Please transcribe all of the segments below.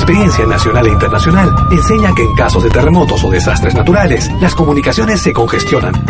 experiencia nacional e internacional enseña que en casos de terremotos o desastres naturales, las comunicaciones se congestionan.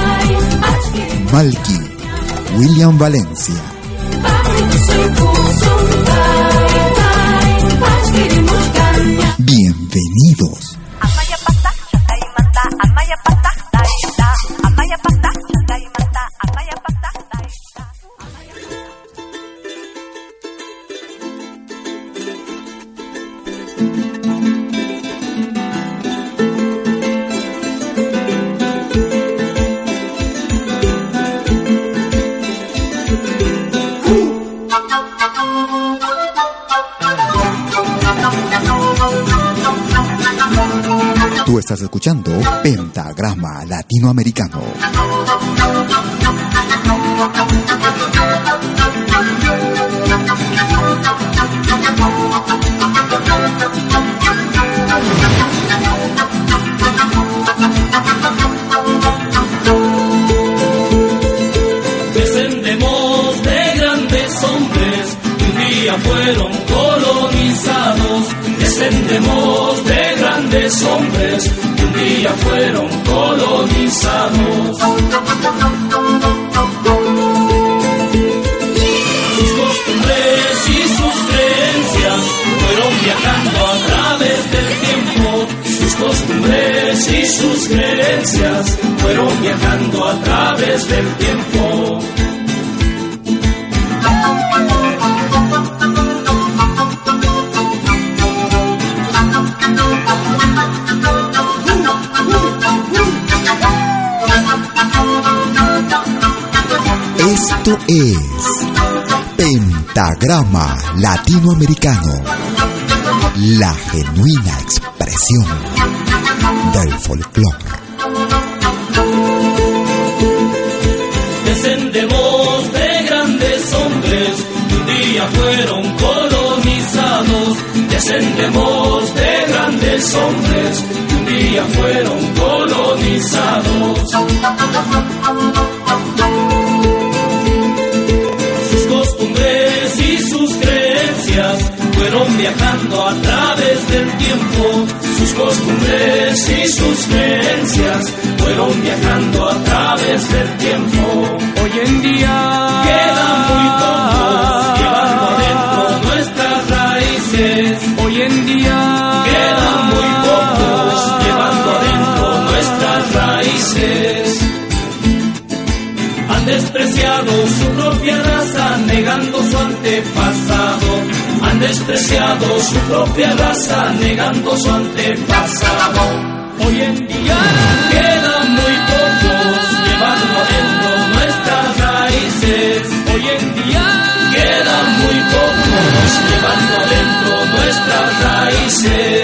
Malky, William Valencia. Bienvenidos. Estás escuchando Pentagrama Latinoamericano. Descendemos de grandes hombres un día fueron colonizados. Descendemos de grandes hombres que un día fueron colonizados. Sus costumbres y sus creencias fueron viajando a través del tiempo. Sus costumbres y sus creencias fueron viajando a través del tiempo. Esto es Pentagrama Latinoamericano, la genuina expresión del folclore. Descendemos de grandes hombres que un día fueron colonizados. Descendemos de grandes hombres que un día fueron colonizados. Fueron viajando a través del tiempo. Sus costumbres y sus creencias fueron viajando a través del tiempo. Hoy en día Quedan muy pocos llevando adentro nuestras raíces. Hoy en día Quedan muy pocos llevando adentro nuestras raíces. Han despreciado su propia raza, negando su antepasado. Despreciado su propia raza, negando su antepasado. Hoy en día Quedan muy pocos llevando adentro nuestras raíces. Hoy en día Quedan muy pocos llevando adentro nuestras raíces.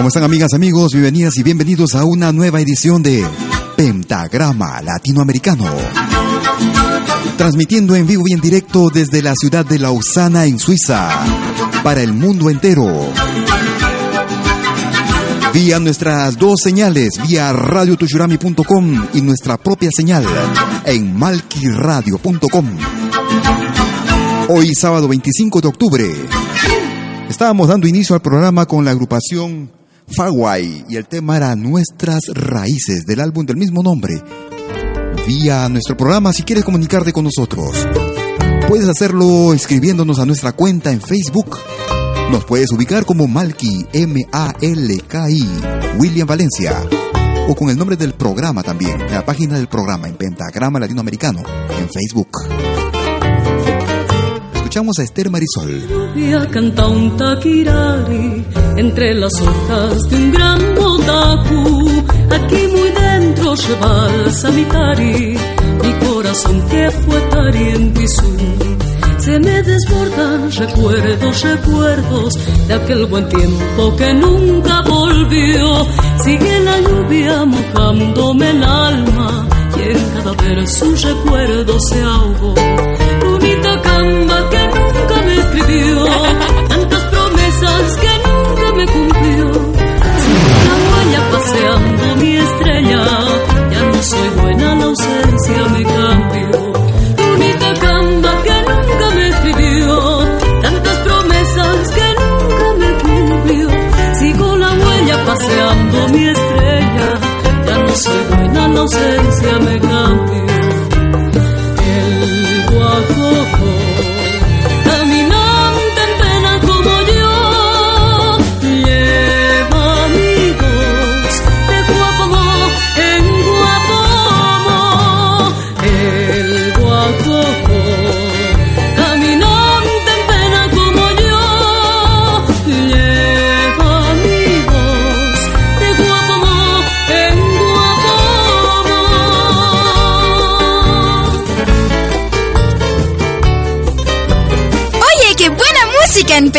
¿Cómo están amigas, amigos? Bienvenidas y bienvenidos a una nueva edición de Pentagrama Latinoamericano. Transmitiendo en vivo y en directo desde la ciudad de Lausana en Suiza, para el mundo entero. vía nuestras dos señales, vía radiotushurami.com y nuestra propia señal en malquiradio.com. Hoy sábado 25 de octubre estábamos dando inicio al programa con la agrupación Fawai y el tema era Nuestras Raíces del álbum del mismo nombre. Vía nuestro programa si quieres comunicarte con nosotros. Puedes hacerlo escribiéndonos a nuestra cuenta en Facebook nos puedes ubicar como Malki, M-A-L-K-I, William Valencia. O con el nombre del programa también, la página del programa en Pentagrama Latinoamericano, en Facebook. Escuchamos a Esther Marisol. Lluvia canta un taquirari entre las hojas de un gran botacu. Aquí muy dentro lleva el samitari, mi corazón que fue tari en se me desbordan recuerdos, recuerdos de aquel buen tiempo que nunca volvió. Sigue la lluvia mojándome el alma y en cada verso un recuerdo se ahogó. Bonita camba que ausencia me cambió.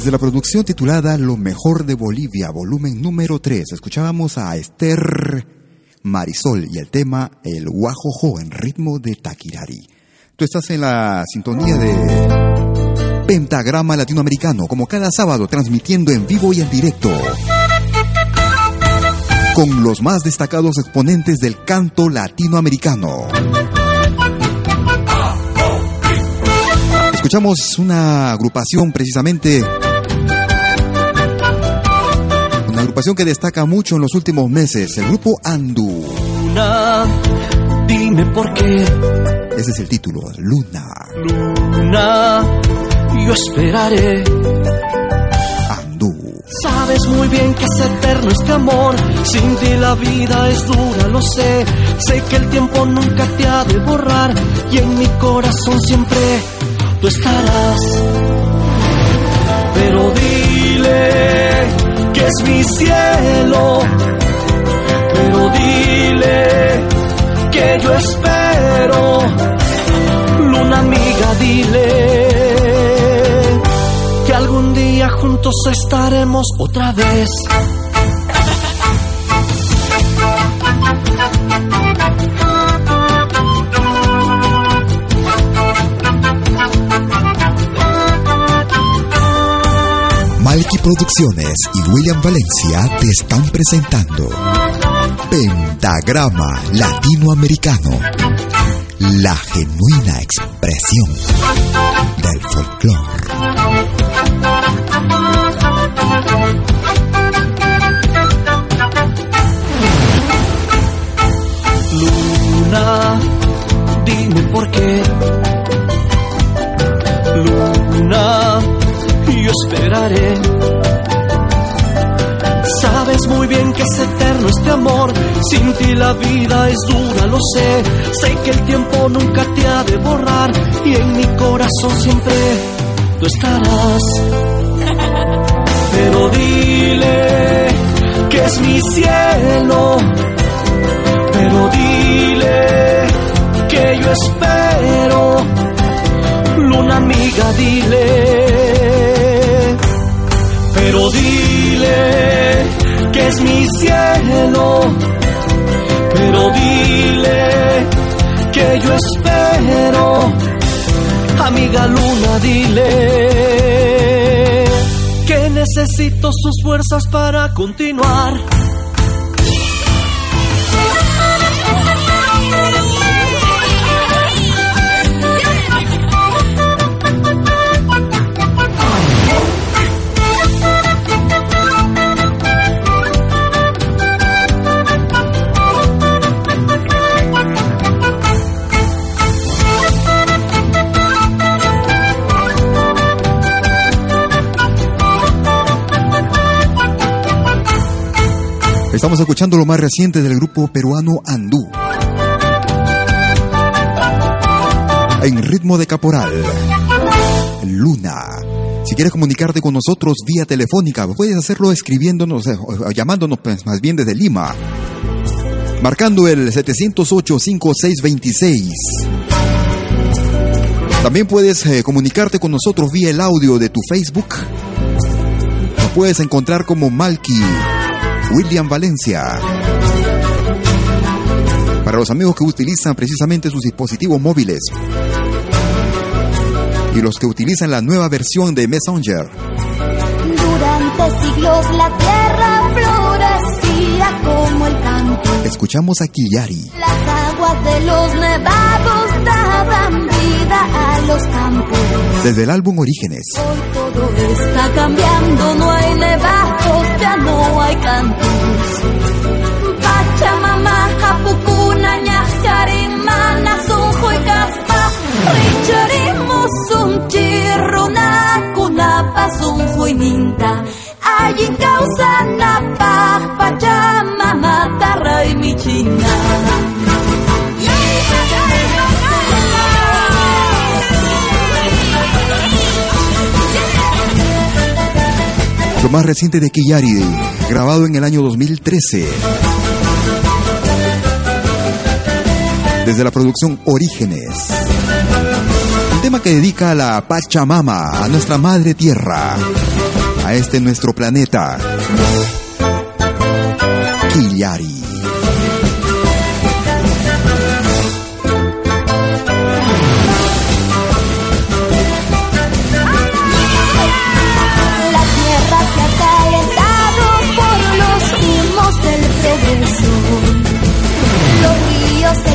Desde la producción titulada Lo mejor de Bolivia, volumen número 3, escuchábamos a Esther Marisol y el tema El Guajojo en ritmo de Taquirari. Tú estás en la sintonía de Pentagrama Latinoamericano, como cada sábado, transmitiendo en vivo y en directo. Con los más destacados exponentes del canto latinoamericano. Escuchamos una agrupación precisamente, agrupación que destaca mucho en los últimos meses, el grupo Andu. Luna, dime por qué. Ese es el título, Luna. Luna, yo esperaré. Andú. Sabes muy bien que es eterno este amor. Sin ti la vida es dura, lo sé. Sé que el tiempo nunca te ha de borrar. Y en mi corazón siempre tú estarás. Pero dile es mi cielo. Pero dile que yo espero. Luna amiga, dile que algún día juntos estaremos otra vez. Producciones y William Valencia te están presentando Pentagrama Latinoamericano, la genuina expresión del folclore. Luna, dime por qué. Luna, yo esperaré. Sabes muy bien que es eterno este amor, sin ti la vida es dura, lo sé. Sé que el tiempo nunca te ha de borrar y en mi corazón siempre tú estarás. Pero dile que es mi cielo, pero dile que yo espero. Luna amiga, dile pero dile que es mi cielo, pero dile que yo espero, amiga luna, dile que necesito sus fuerzas para continuar. Estamos escuchando lo más reciente del grupo peruano Andú. En ritmo de caporal. Luna. Si quieres comunicarte con nosotros vía telefónica, puedes hacerlo escribiéndonos eh, o llamándonos pues, más bien desde Lima. Marcando el 708-5626. También puedes eh, comunicarte con nosotros vía el audio de tu Facebook. Nos puedes encontrar como Malky William Valencia. Para los amigos que utilizan precisamente sus dispositivos móviles y los que utilizan la nueva versión de Messenger. Durante siglos la tierra florecía como el campo. Escuchamos a Kiyari. Las aguas de los nevados daban vida a los campos. Desde el álbum Orígenes. Hoy todo está cambiando, no hay nevados, ya no hay cantos. Pachamama, Japukuna, Ñajarimana, Sunjo y Caspa, Richarimo, Sunchirruna, Kunapa, Sunjo y Ninta. Allí causa Napa, Pachamama, Tarra y Michina. Más reciente de Kiyari, grabado en el año 2013. Desde la producción Orígenes. Un tema que dedica a la Pachamama, a nuestra madre tierra, a este nuestro planeta. Kiyari. Progreso. Los ríos se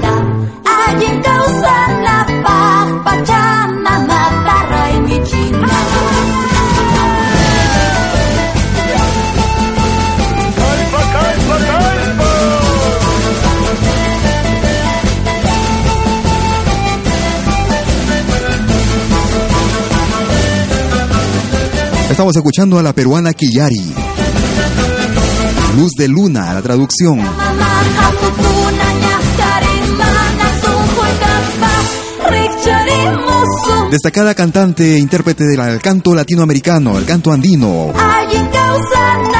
Estamos escuchando a la peruana Kiyari. Luz de Luna, la traducción. Destacada cantante e intérprete del canto latinoamericano, el canto andino.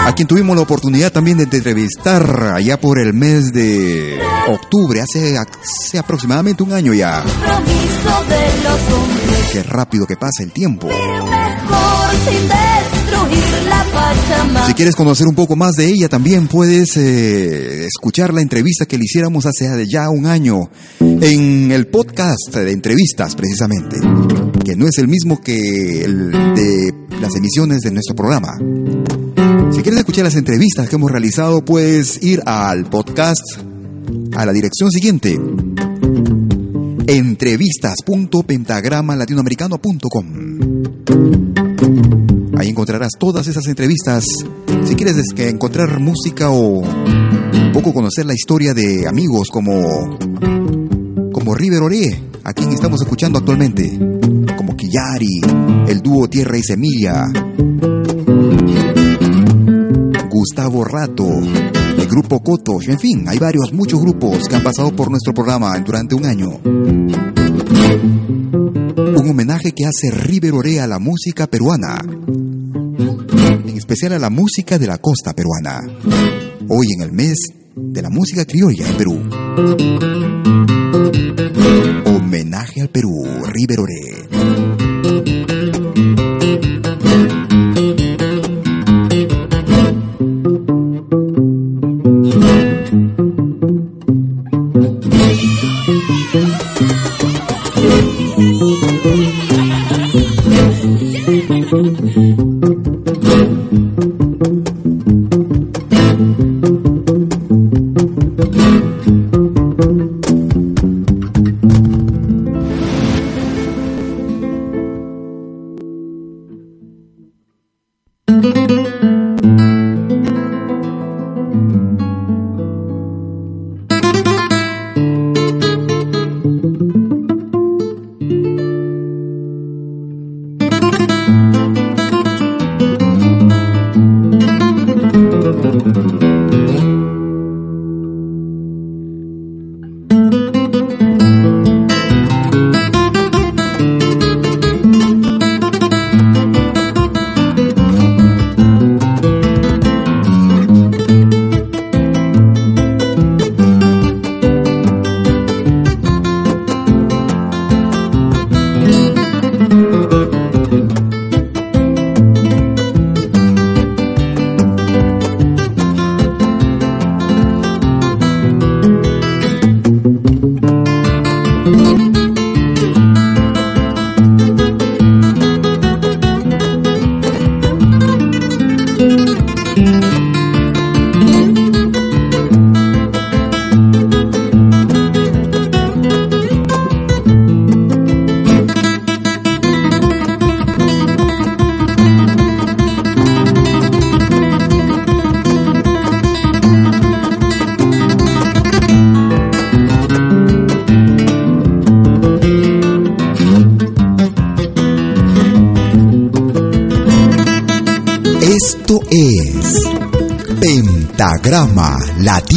A quien tuvimos la oportunidad también de entrevistar allá por el mes de octubre, hace, hace aproximadamente un año ya. Qué rápido que pasa el tiempo. Si quieres conocer un poco más de ella, también puedes eh, escuchar la entrevista que le hiciéramos hace ya un año en el podcast de entrevistas, precisamente, que no es el mismo que el de las emisiones de nuestro programa. Si quieres escuchar las entrevistas que hemos realizado, puedes ir al podcast a la dirección siguiente entrevistas.pentagramalatinoamericano.com. Ahí encontrarás todas esas entrevistas. Si quieres encontrar música o un poco conocer la historia de amigos como como River Ore, a quien estamos escuchando actualmente, como Quillari, el dúo Tierra y Semilla, Gustavo Rato, el grupo Coto, en fin, hay varios, muchos grupos que han pasado por nuestro programa durante un año. Un homenaje que hace River Orea a la música peruana, en especial a la música de la costa peruana, hoy en el mes de la música criolla en Perú. Homenaje al Perú, River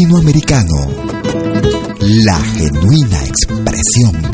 Latinoamericano, la genuina expresión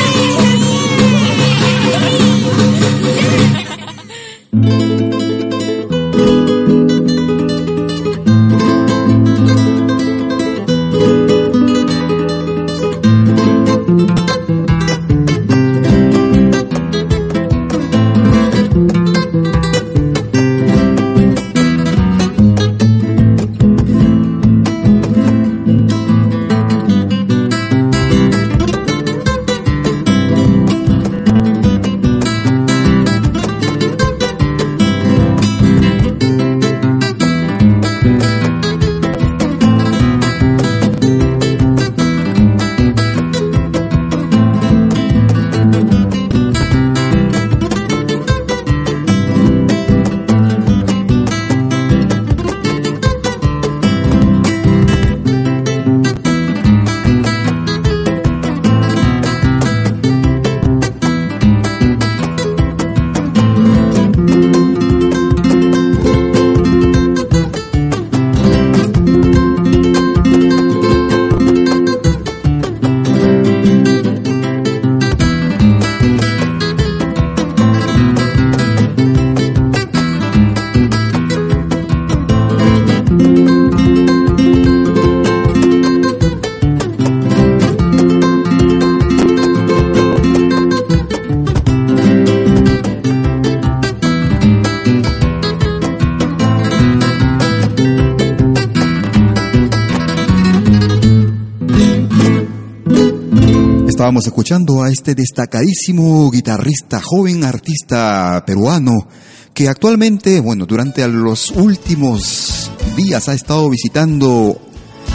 Estábamos escuchando a este destacadísimo guitarrista, joven artista peruano, que actualmente, bueno, durante los últimos días ha estado visitando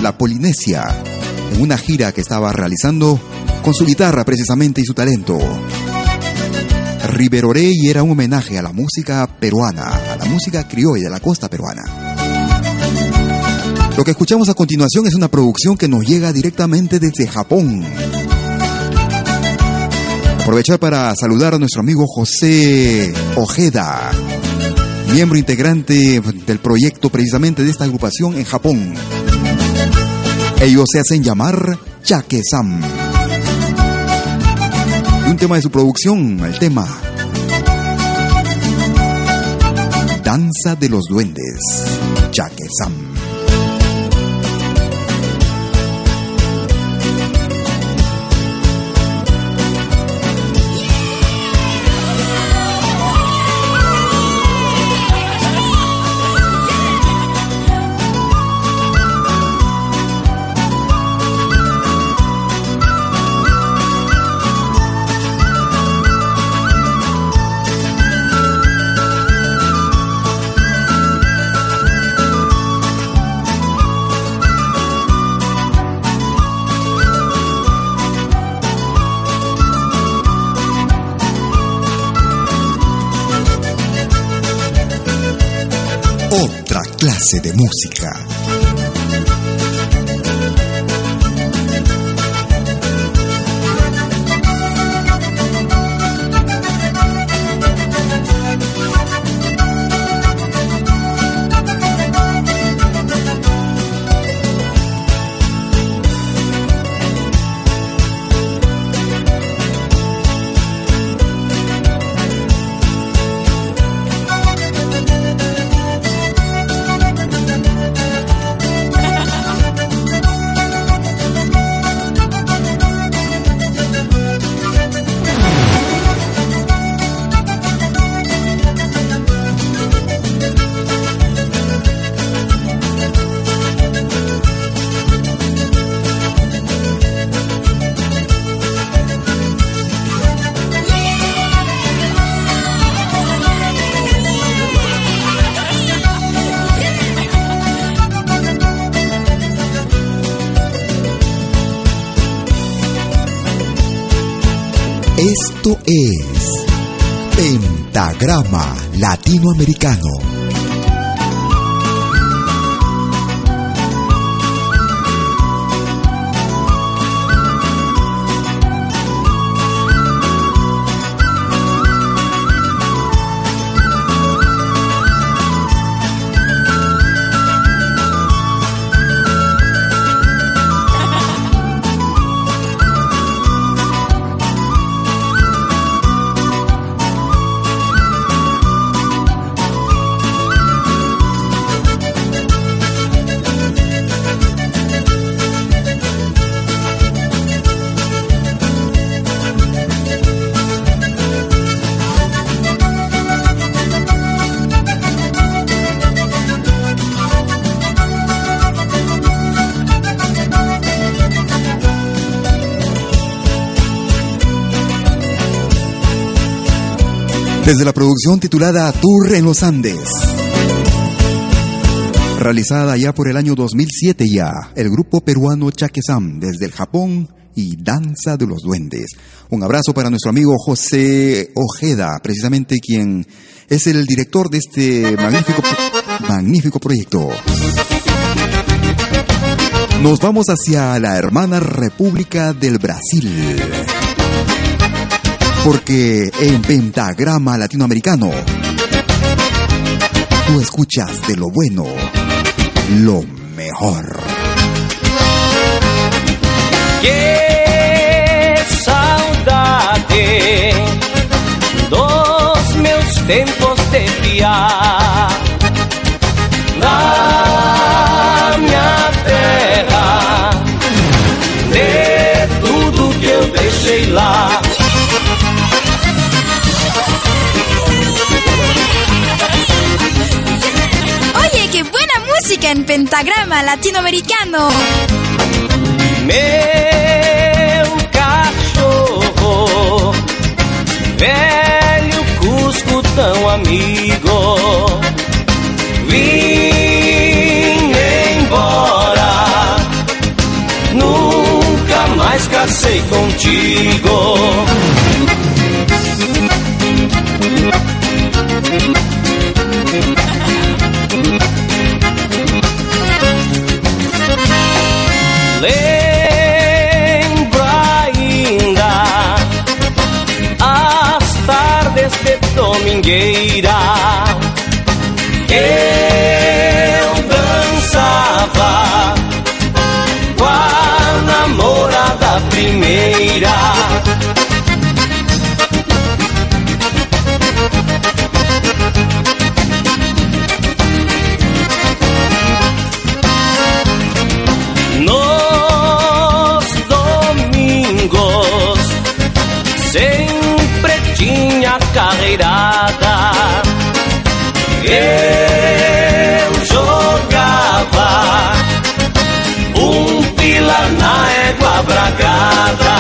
la Polinesia en una gira que estaba realizando con su guitarra precisamente y su talento. Riverorey era un homenaje a la música peruana, a la música criolla de la costa peruana. Lo que escuchamos a continuación es una producción que nos llega directamente desde Japón. Aprovechar para saludar a nuestro amigo José Ojeda, miembro integrante del proyecto precisamente de esta agrupación en Japón. Ellos se hacen llamar Chake-sam. Y un tema de su producción, el tema Danza de los Duendes, Chake-sam. Clase de música. Pentagrama Latinoamericano. Desde la producción titulada Tour en los Andes. Realizada ya por el año 2007 ya, el grupo peruano Chaquesam desde el Japón y Danza de los Duendes. Un abrazo para nuestro amigo José Ojeda, precisamente quien es el director de este magnífico, magnífico proyecto. Nos vamos hacia la hermana República del Brasil. Porque en Pentagrama Latinoamericano, tú escuchas de lo bueno, lo mejor. Que saudade dos meus tempos de piar na minha terra de tudo que eu deixei lá. Música en pentagrama latinoamericano. Meu cachorro, velho Cusco tão amigo, vim embora, nunca mais casei contigo. Domingueira. Eu dançava com a namorada primeira.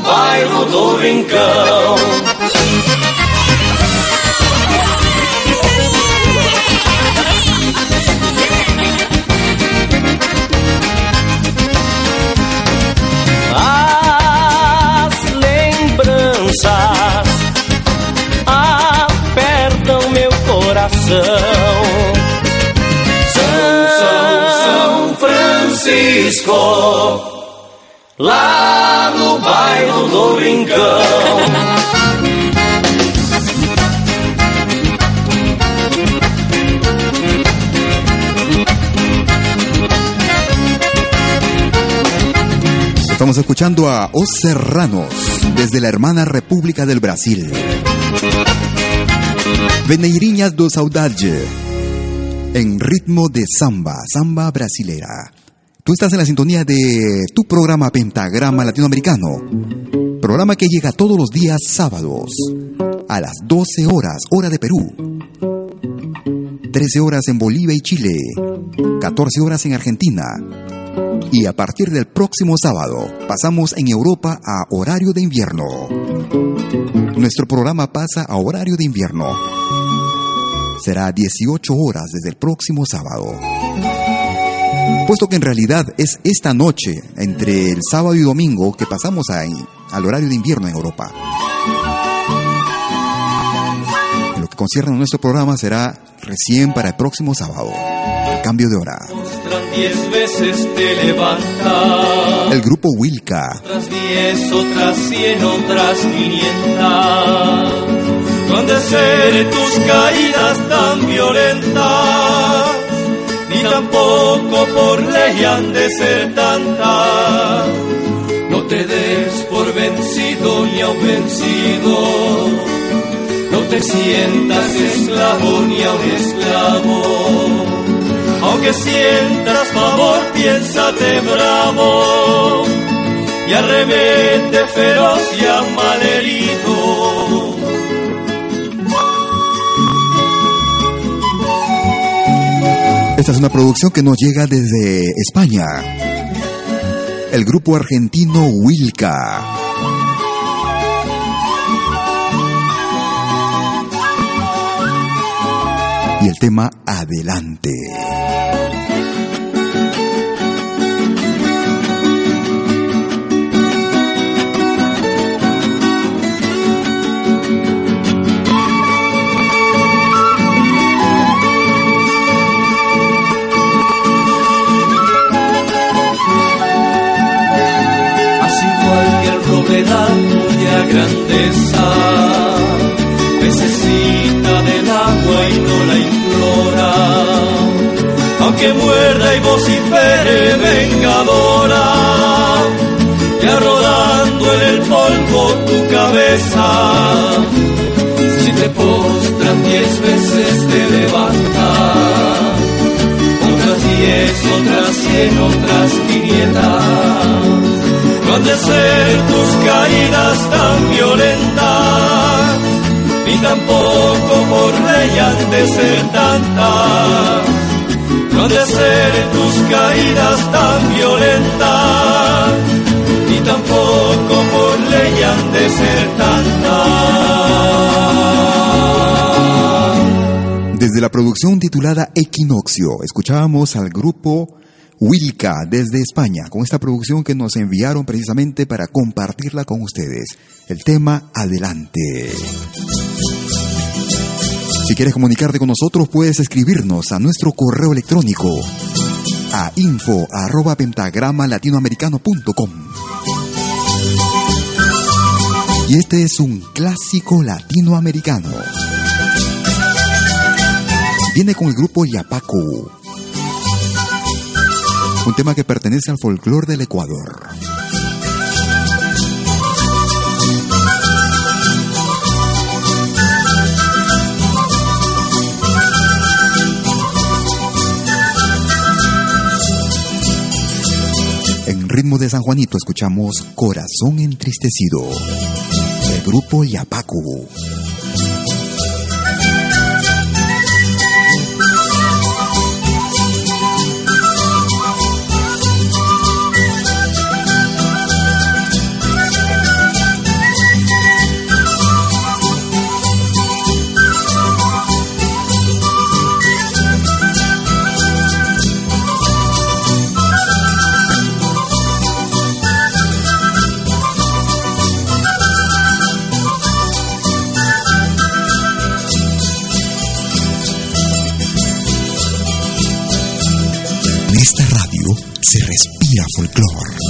no bairro do Rincão. As lembranças apertam meu coração. São, São Francisco, lá no bairro do Rincão. Estamos escuchando a Os Serranos desde la hermana República del Brasil. Veneirinhas do Saudade en ritmo de samba, samba brasilera. Tú estás en la sintonía de tu programa Pentagrama Latinoamericano, programa que llega todos los días sábados a las 12 horas, hora de Perú, 13 horas en Bolivia y Chile, 14 horas en Argentina, y a partir del próximo sábado pasamos en Europa a horario de invierno. Nuestro programa pasa a horario de invierno. Será 18 horas desde el próximo sábado. Puesto que en realidad es esta noche, entre el sábado y domingo, que pasamos a- al horario de invierno en Europa. En lo que concierne a nuestro programa será recién para el próximo sábado. Cambio de hora. Otras diez veces te levantas. El grupo Wilca Otras diez, otras cien, otras quinientas. No han de ser tus caídas tan violentas, ni tampoco por ley han de ser tantas. No te des por vencido ni aun vencido, no te sientas esclavo ni a un esclavo. Aunque sientas favor, piénsate bravo y arremete feroz y a Esta es una producción que nos llega desde España. El grupo argentino Wilca. Y el tema Adelante. Grandeza necesita del agua y no la implora. Aunque muerda y vocifere vengadora, ya rodando en el polvo tu cabeza. Si te postran diez veces te levanta, otras diez, otras cien, otras quinientas de ser tus caídas tan violentas, ni tampoco por han de ser tantas. No han de ser tus caídas tan violentas, ni tampoco por ley han de ser tantas. Desde la producción titulada Equinoccio, escuchábamos al grupo Wilka desde España, con esta producción que nos enviaron precisamente para compartirla con ustedes. El tema Adelante. Si quieres comunicarte con nosotros, puedes escribirnos a nuestro correo electrónico a info arroba pentagrama latinoamericano.com. Y este es un clásico latinoamericano. Viene con el grupo Yapaco un tema que pertenece al folclore del Ecuador. En ritmo de San Juanito escuchamos Corazón Entristecido, del grupo Yapacu. Melodía Folklore.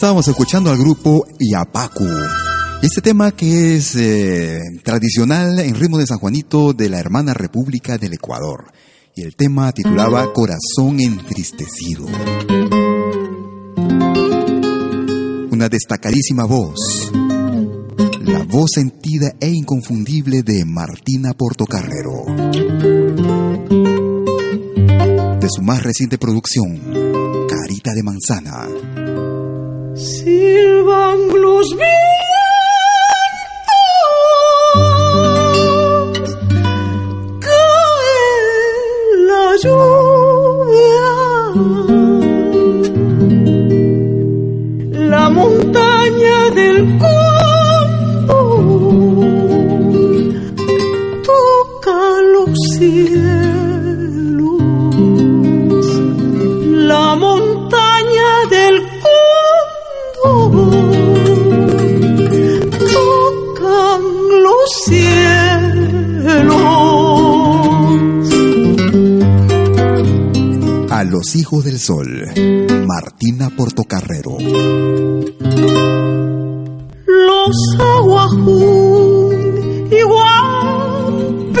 estábamos escuchando al grupo Iapacu. Este tema que es eh, tradicional en ritmo de San Juanito de la hermana República del Ecuador. Y el tema titulaba Corazón entristecido. Una destacadísima voz. La voz sentida e inconfundible de Martina Portocarrero. De su más reciente producción, Carita de Manzana. Silvan los lluvia. Los Hijos del Sol, Martina Portocarrero. Los aguajún y guapis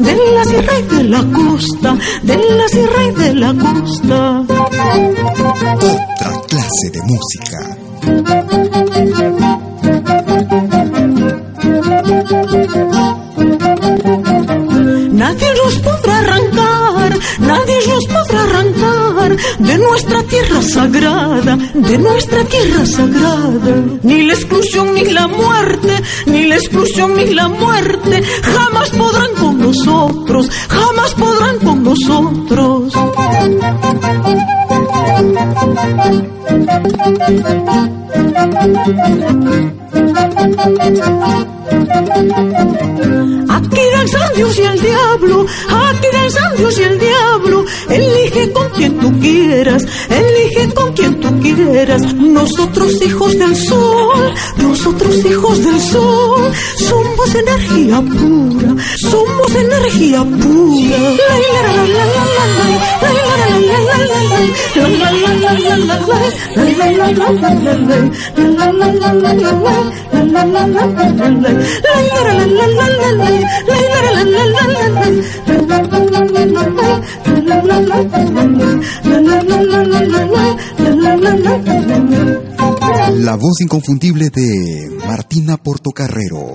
de la sierra y de la costa, de la sierra y de la costa. Otra clase de música. Nadie los podrá arrancar, nadie los podrá arrancar de nuestra sagrada, de nuestra tierra sagrada. Ni la exclusión ni la muerte, ni la exclusión ni la muerte, jamás podrán con nosotros, jamás podrán con nosotros. Aquí danzan Dios y el diablo, aquí danzan Dios y el diablo. Elige con quien tú quieras, elige Nosotros hijos del sol, nosotros hijos del sol, somos energía pura, somos energía pura. La voz inconfundible de Martina Portocarrero.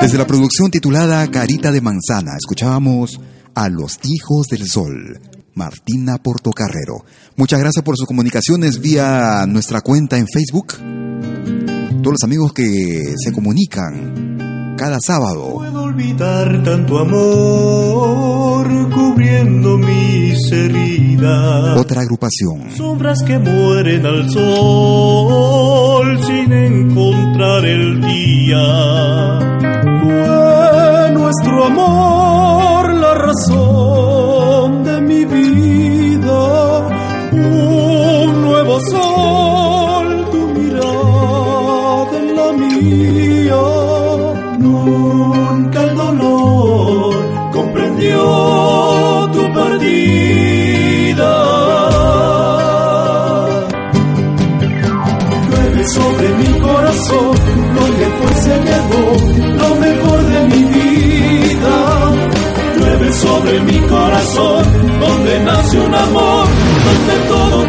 Desde la producción titulada Carita de Manzana, escuchábamos a los hijos del sol. Martina Portocarrero. Muchas gracias por sus comunicaciones vía nuestra cuenta en Facebook. Todos los amigos que se comunican cada sábado. Puedo olvidar tanto amor cubriendo mis heridas. Otra agrupación. Sombras que mueren al sol sin encontrar el día. Fue nuestro amor la razón todo.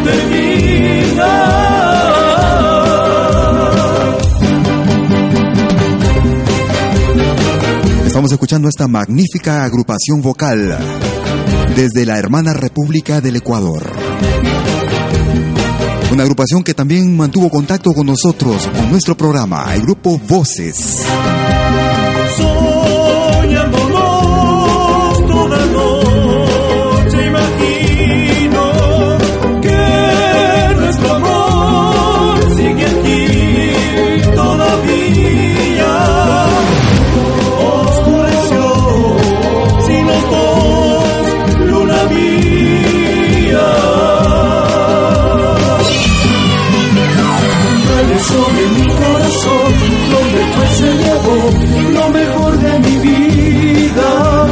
Estamos escuchando esta magnífica agrupación vocal desde la hermana República del Ecuador. Una agrupación que también mantuvo contacto con nosotros, con nuestro programa, el grupo Voces. Mejor de mi vida.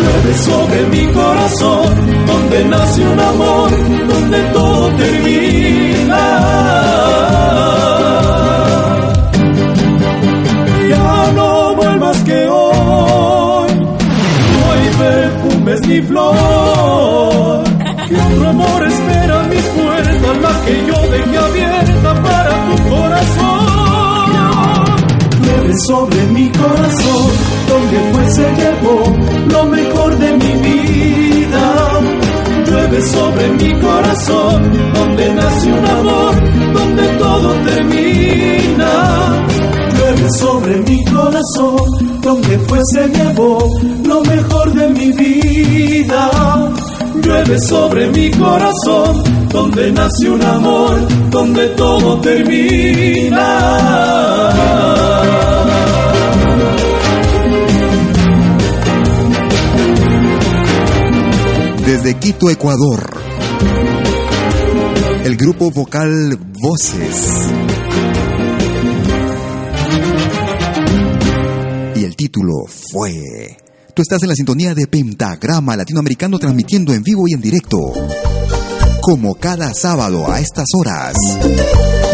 Llueve sobre mi corazón, donde nace un amor, donde todo termina. Sobre mi corazón, donde fue se llevó lo mejor de mi vida. Llueve sobre mi corazón, donde nace un amor, donde todo termina. Llueve sobre mi corazón, donde fue se llevó lo mejor de mi vida. Llueve sobre mi corazón, donde nace un amor, donde todo termina. Desde Quito, Ecuador, el grupo vocal Voces. Y el título fue... Tú estás en la sintonía de Pentagrama Latinoamericano transmitiendo en vivo y en directo. Como cada sábado a estas horas.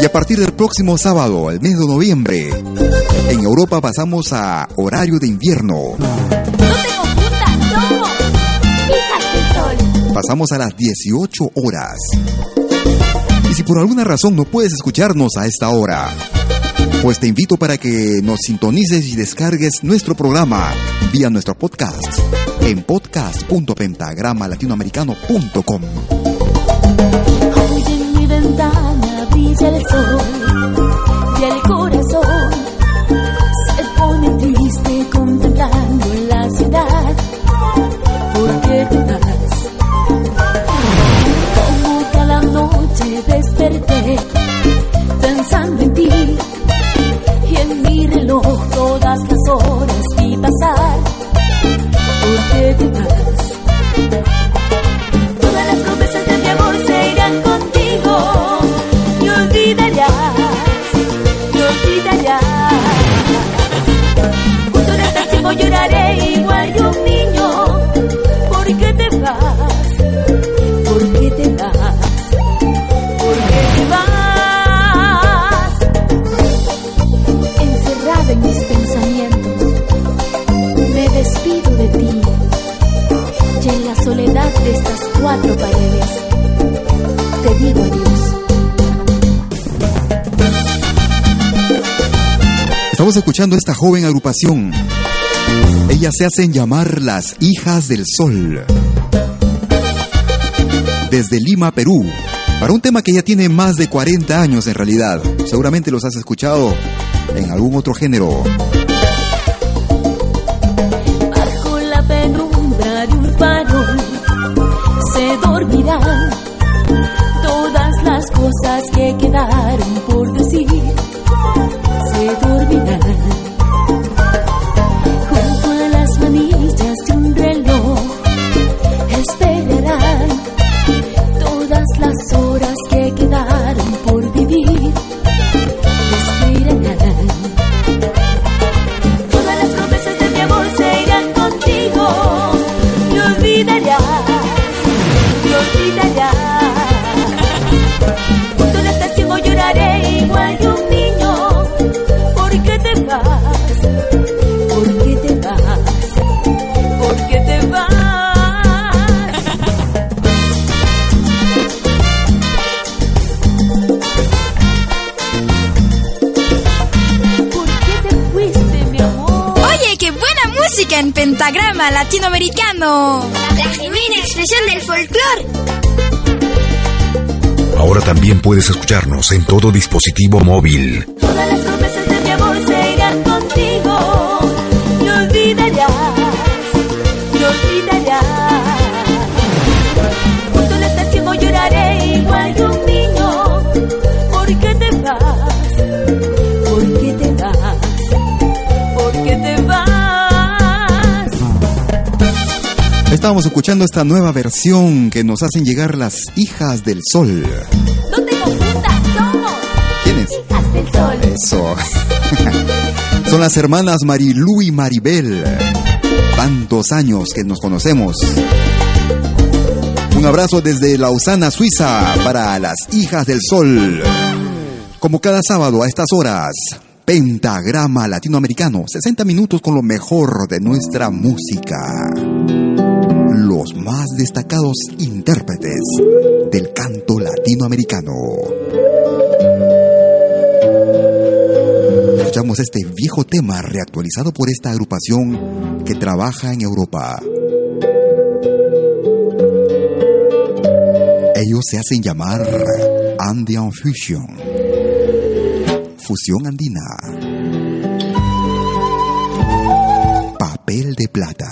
Y a partir del próximo sábado, el mes de noviembre, en Europa pasamos a horario de invierno. Pasamos a las 18 horas. Y si por alguna razón no puedes escucharnos a esta hora, pues te invito para que nos sintonices y descargues nuestro programa vía nuestro podcast en podcast.pentagramalatinoamericano.com. Hoy escuchando esta joven agrupación. Ellas se hacen llamar las Hijas del Sol. Desde Lima, Perú. Para un tema que ya tiene más de 40 años en realidad. Seguramente los has escuchado en algún otro género. Bajo la penumbra de un farol se dormirán todas las cosas que quedaron por pentagrama latinoamericano. La genuina expresión del folclore. Ahora también puedes escucharnos en todo dispositivo móvil. Estamos escuchando esta nueva versión que nos hacen llegar las Hijas del Sol. No te confundas, somos ¿Quiénes? hijas del sol. Eso. Son las hermanas Marilú y Maribel. Tantos años que nos conocemos. Un abrazo desde Lausana, Suiza, para las hijas del sol. Como cada sábado a estas horas, Pentagrama Latinoamericano, 60 minutos con lo mejor de nuestra música. Los más destacados intérpretes del canto latinoamericano. Escuchamos este viejo tema reactualizado por esta agrupación que trabaja en Europa. Ellos se hacen llamar Andean Fusion. Fusión andina. Papel de plata.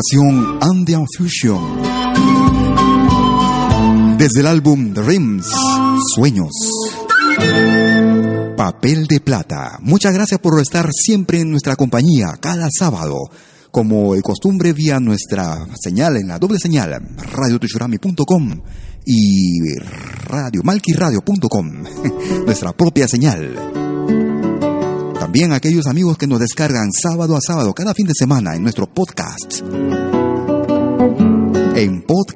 Agrupación Andean Fusion. Desde el álbum Dreams, Sueños. Papel de plata. Muchas gracias por estar siempre en nuestra compañía cada sábado. Como de costumbre, vía nuestra señal en la doble señal, radiotushurami.com y radiomalquiradio.com, nuestra propia señal. También aquellos amigos que nos descargan sábado a sábado, cada fin de semana, en nuestro podcast.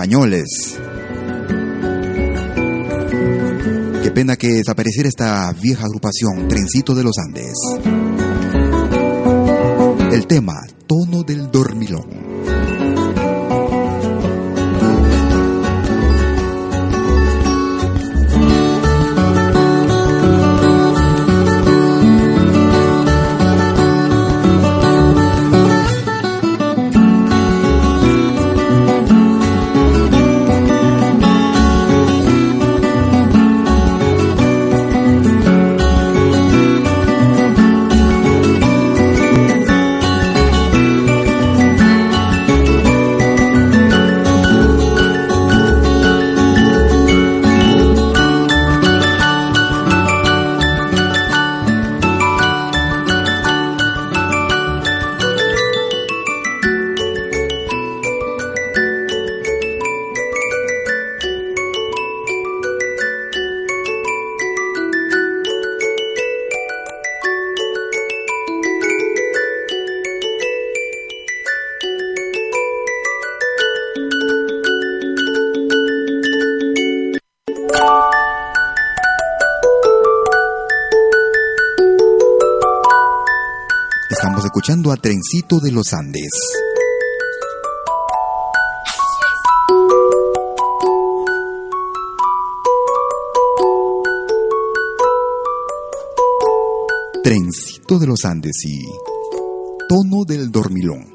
españoles. Qué pena que desapareciera esta vieja agrupación, Trencito de los Andes. El tema, Tono del Dormilón. Trencito de los Andes. Trencito de los Andes y tono del dormilón.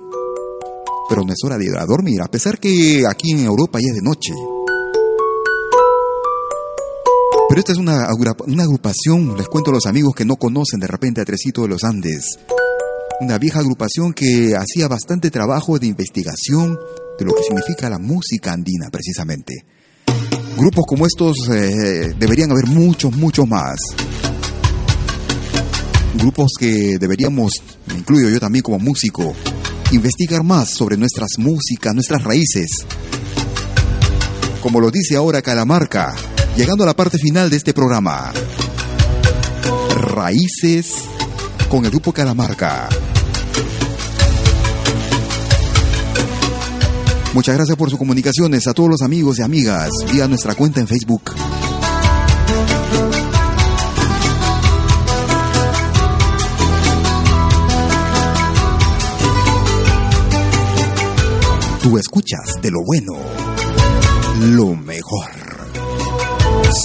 Pero no es hora de ir a dormir, a pesar que aquí en Europa ya es de noche. Pero esta es una, agrupación, les cuento a los amigos que no conocen de repente a Trencito de los Andes una vieja agrupación que hacía bastante trabajo de investigación de lo que significa la música andina, precisamente. Grupos como estos eh, deberían haber muchos, muchos más. Grupos que deberíamos, me incluyo yo también como músico, investigar más sobre nuestras músicas, nuestras raíces. Como lo dice ahora Calamarca, llegando a la parte final de este programa. Raíces con el grupo Calamarca. Muchas gracias por sus comunicaciones a todos los amigos y amigas vía nuestra cuenta en Facebook. Tú escuchas de lo bueno, lo mejor.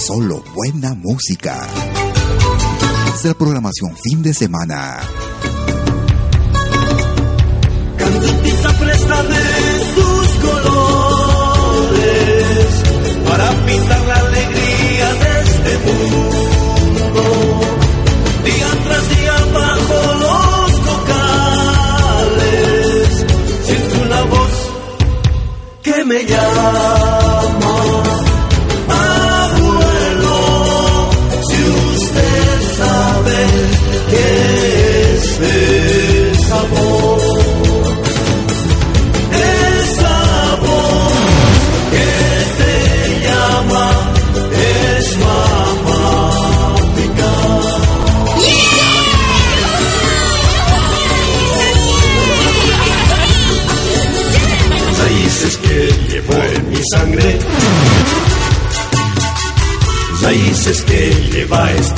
Solo buena música. Es la programación fin de semana. Préstame para pintar la alegría de este mundo. Día tras día bajo los cocales, siento una voz que me llama.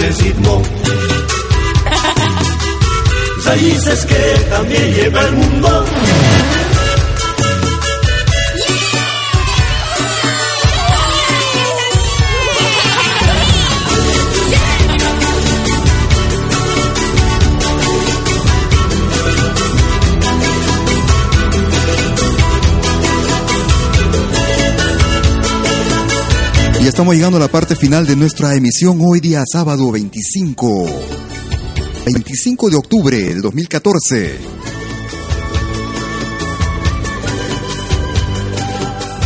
Lleva este ritmo Raíces que también lleva el mundo Y estamos llegando a la parte final de nuestra emisión hoy día sábado 25. 25 de octubre del 2014.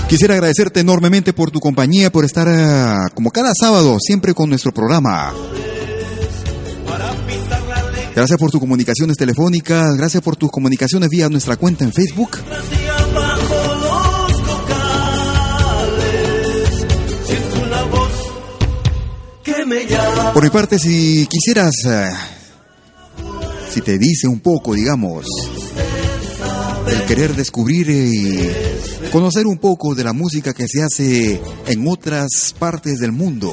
Quisiera agradecerte enormemente por tu compañía, por estar uh, como cada sábado siempre con nuestro programa. Gracias por tus comunicaciones telefónicas, gracias por tus comunicaciones vía nuestra cuenta en Facebook. Por mi parte, si quisieras, uh, si te dice un poco, digamos, el querer descubrir y conocer un poco de la música que se hace en otras partes del mundo,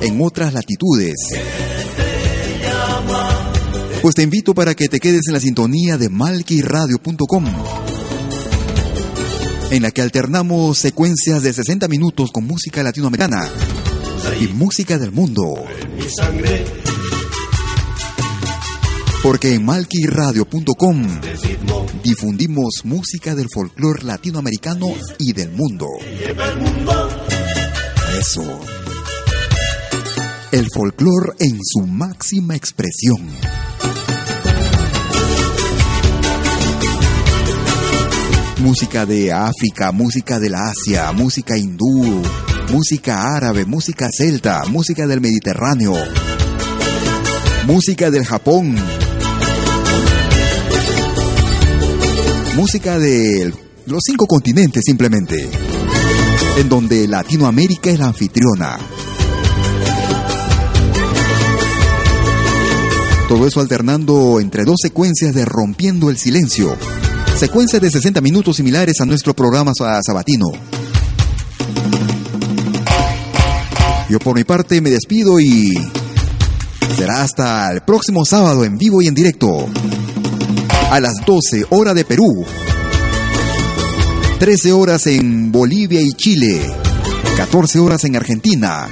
en otras latitudes, pues te invito para que te quedes en la sintonía de malquiradio.com, en la que alternamos secuencias de 60 minutos con música latinoamericana y música del mundo. Porque en malquiradio.com difundimos música del folclore latinoamericano y del mundo. Eso. El folclore en su máxima expresión. Música de África, música de la Asia, música hindú, música árabe, música celta, música del Mediterráneo, música del Japón, música de los cinco continentes simplemente, en donde Latinoamérica es la anfitriona. Todo eso alternando entre dos secuencias de Rompiendo el Silencio, secuencias de 60 minutos similares a nuestro programa sabatino. Yo por mi parte me despido y será hasta el próximo sábado en vivo y en directo. A las 12 horas de Perú. 13 horas en Bolivia y Chile. 14 horas en Argentina.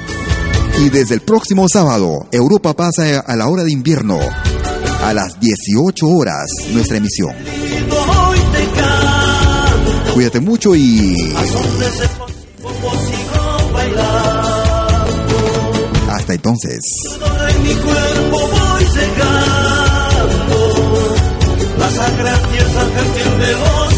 Y desde el próximo sábado, Europa pasa a la hora de invierno. A las 18 horas, nuestra emisión. Cuídate mucho y... Entonces. En mi cuerpo voy secando la sangre tierra gentil de los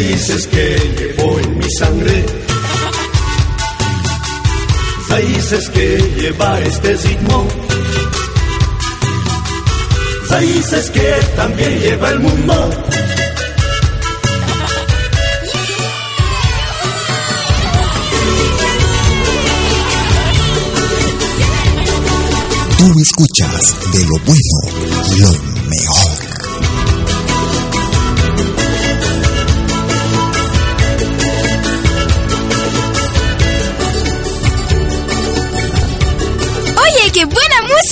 Raíces que llevo en mi sangre raíces que lleva este ritmo, raíces que también lleva el mundo. Tú escuchas de lo bueno, lo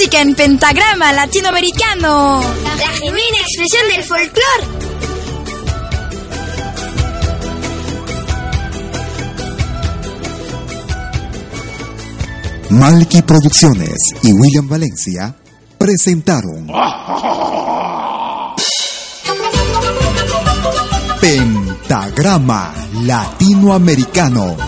música en pentagrama latinoamericano. La genuina expresión del folclore. Malky Producciones y William Valencia presentaron Pentagrama Latinoamericano.